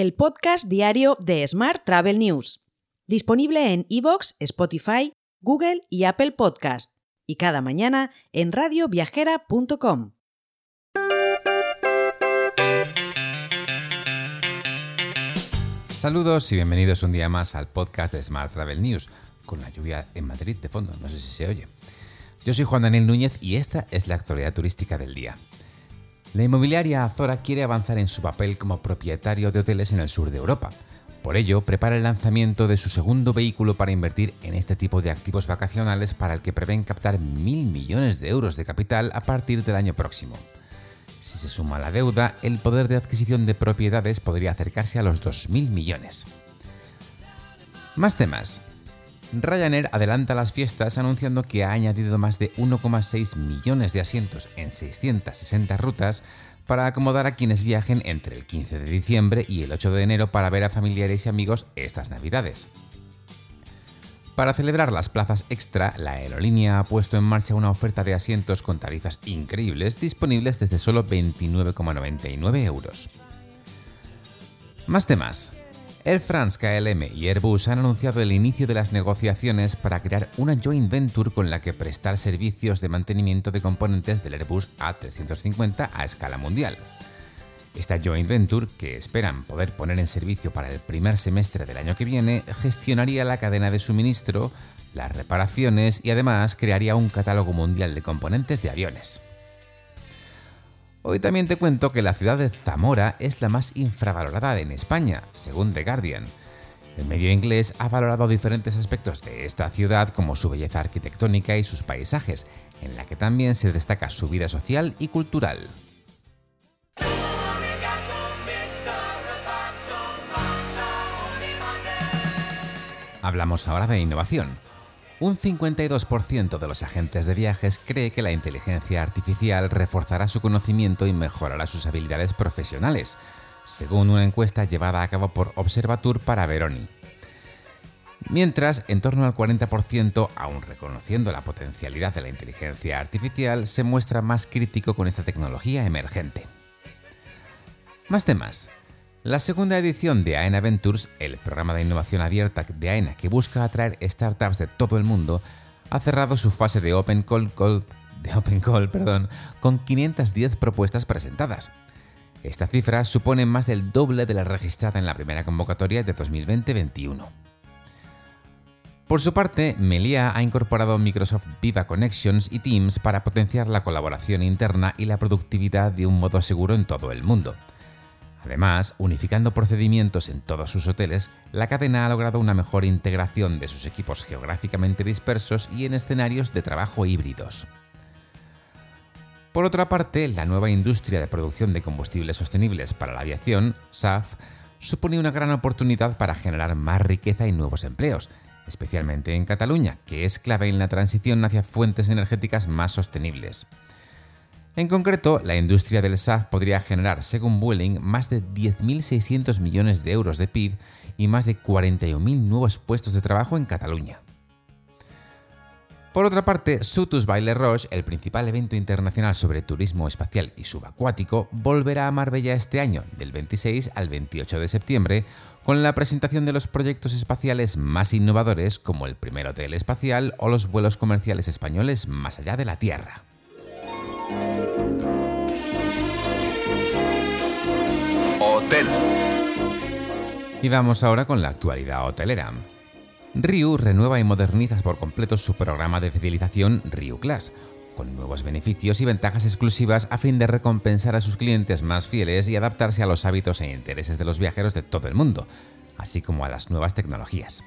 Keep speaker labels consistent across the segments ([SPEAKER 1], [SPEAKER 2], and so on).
[SPEAKER 1] el podcast diario de Smart Travel News, disponible en iVoox, Spotify, Google y Apple Podcast, y cada mañana en radioviajera.com.
[SPEAKER 2] Saludos y bienvenidos un día más al podcast de Smart Travel News, con la lluvia en Madrid de fondo, no sé si se oye. Yo soy Juan Daniel Núñez y esta es la actualidad turística del día. La inmobiliaria Azora quiere avanzar en su papel como propietario de hoteles en el sur de Europa. Por ello, prepara el lanzamiento de su segundo vehículo para invertir en este tipo de activos vacacionales para el que prevén captar mil millones de euros de capital a partir del año próximo. Si se suma la deuda, el poder de adquisición de propiedades podría acercarse a los 2.000 millones. Más temas. Ryanair adelanta las fiestas anunciando que ha añadido más de 1,6 millones de asientos en 660 rutas para acomodar a quienes viajen entre el 15 de diciembre y el 8 de enero para ver a familiares y amigos estas navidades. Para celebrar las plazas extra, la aerolínea ha puesto en marcha una oferta de asientos con tarifas increíbles disponibles desde solo 29,99 euros. Más temas. Air France, KLM y Airbus han anunciado el inicio de las negociaciones para crear una joint venture con la que prestar servicios de mantenimiento de componentes del Airbus A350 a escala mundial. Esta joint venture, que esperan poder poner en servicio para el primer semestre del año que viene, gestionaría la cadena de suministro, las reparaciones y además crearía un catálogo mundial de componentes de aviones. Hoy también te cuento que la ciudad de Zamora es la más infravalorada en España, según The Guardian. El medio inglés ha valorado diferentes aspectos de esta ciudad como su belleza arquitectónica y sus paisajes, en la que también se destaca su vida social y cultural. Hablamos ahora de innovación. Un 52% de los agentes de viajes cree que la inteligencia artificial reforzará su conocimiento y mejorará sus habilidades profesionales, según una encuesta llevada a cabo por Observatur para Veroni. Mientras, en torno al 40%, aún reconociendo la potencialidad de la inteligencia artificial, se muestra más crítico con esta tecnología emergente. Más temas. La segunda edición de AENA Ventures, el programa de innovación abierta de AENA que busca atraer startups de todo el mundo, ha cerrado su fase de Open Call, con 510 propuestas presentadas. Esta cifra supone más del doble de la registrada en la primera convocatoria de 2020-21. Por su parte, Melia ha incorporado Microsoft Viva Connections y Teams para potenciar la colaboración interna y la productividad de un modo seguro en todo el mundo. Además, unificando procedimientos en todos sus hoteles, la cadena ha logrado una mejor integración de sus equipos geográficamente dispersos y en escenarios de trabajo híbridos. Por otra parte, la nueva industria de producción de combustibles sostenibles para la aviación, SAF, supone una gran oportunidad para generar más riqueza y nuevos empleos, especialmente en Cataluña, que es clave en la transición hacia fuentes energéticas más sostenibles. En concreto, la industria del SAF podría generar, según Vueling, más de 10.600 millones de euros de PIB y más de 41.000 nuevos puestos de trabajo en Cataluña. Por otra parte, Sutus Baile Roche, el principal evento internacional sobre turismo espacial y subacuático, volverá a Marbella este año, del 26 al 28 de septiembre, con la presentación de los proyectos espaciales más innovadores como el primer hotel espacial o los vuelos comerciales españoles más allá de la Tierra.
[SPEAKER 3] Hotel.
[SPEAKER 2] Y vamos ahora con la actualidad hotelera. Ryu renueva y moderniza por completo su programa de fidelización Ryu Class, con nuevos beneficios y ventajas exclusivas a fin de recompensar a sus clientes más fieles y adaptarse a los hábitos e intereses de los viajeros de todo el mundo, así como a las nuevas tecnologías.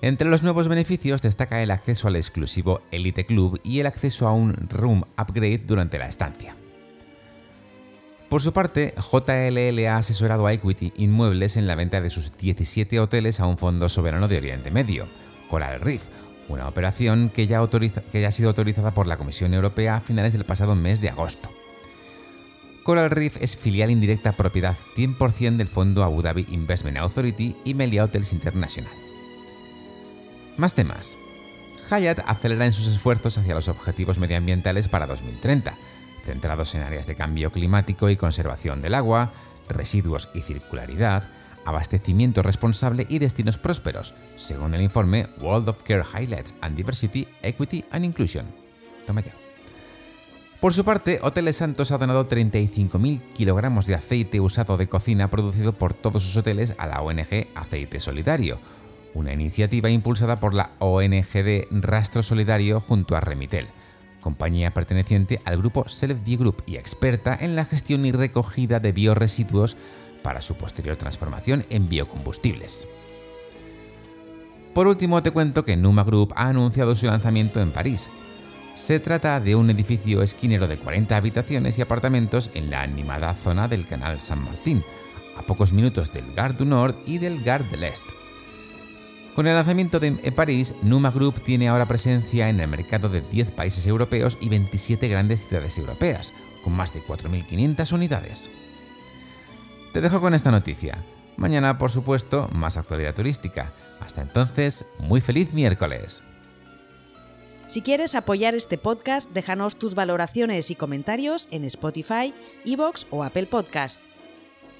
[SPEAKER 2] Entre los nuevos beneficios destaca el acceso al exclusivo Elite Club y el acceso a un room upgrade durante la estancia. Por su parte, JLL ha asesorado a Equity Inmuebles en la venta de sus 17 hoteles a un fondo soberano de Oriente Medio, Coral Reef, una operación que ya, ha sido autorizada por la Comisión Europea a finales del pasado mes de agosto. Coral Reef es filial indirecta propiedad 100% del fondo Abu Dhabi Investment Authority y Melia Hotels International. Más temas. Hyatt acelera en sus esfuerzos hacia los objetivos medioambientales para 2030, centrados en áreas de cambio climático y conservación del agua, residuos y circularidad, abastecimiento responsable y destinos prósperos, según el informe World of Care Highlights and Diversity, Equity and Inclusion. Toma ya. Por su parte, Hoteles Santos ha donado 35.000 kilogramos de aceite usado de cocina producido por todos sus hoteles a la ONG Aceite Solidario, una iniciativa impulsada por la ONG de Rastro Solidario junto a Remitel, compañía perteneciente al grupo Self Group y experta en la gestión y recogida de bioresiduos para su posterior transformación en biocombustibles. Por último, te cuento que Numa Group ha anunciado su lanzamiento en París, se trata de un edificio esquinero de 40 habitaciones y apartamentos en la animada zona del Canal San Martín, a pocos minutos del Gare du Nord y del Gare de l'Est. Con el lanzamiento de París, Numa Group tiene ahora presencia en el mercado de 10 países europeos y 27 grandes ciudades europeas, con más de 4.500 unidades. Te dejo con esta noticia. Mañana, por supuesto, más actualidad turística. Hasta entonces, muy feliz miércoles.
[SPEAKER 1] Si quieres apoyar este podcast, déjanos tus valoraciones y comentarios en Spotify, Evox o Apple Podcast.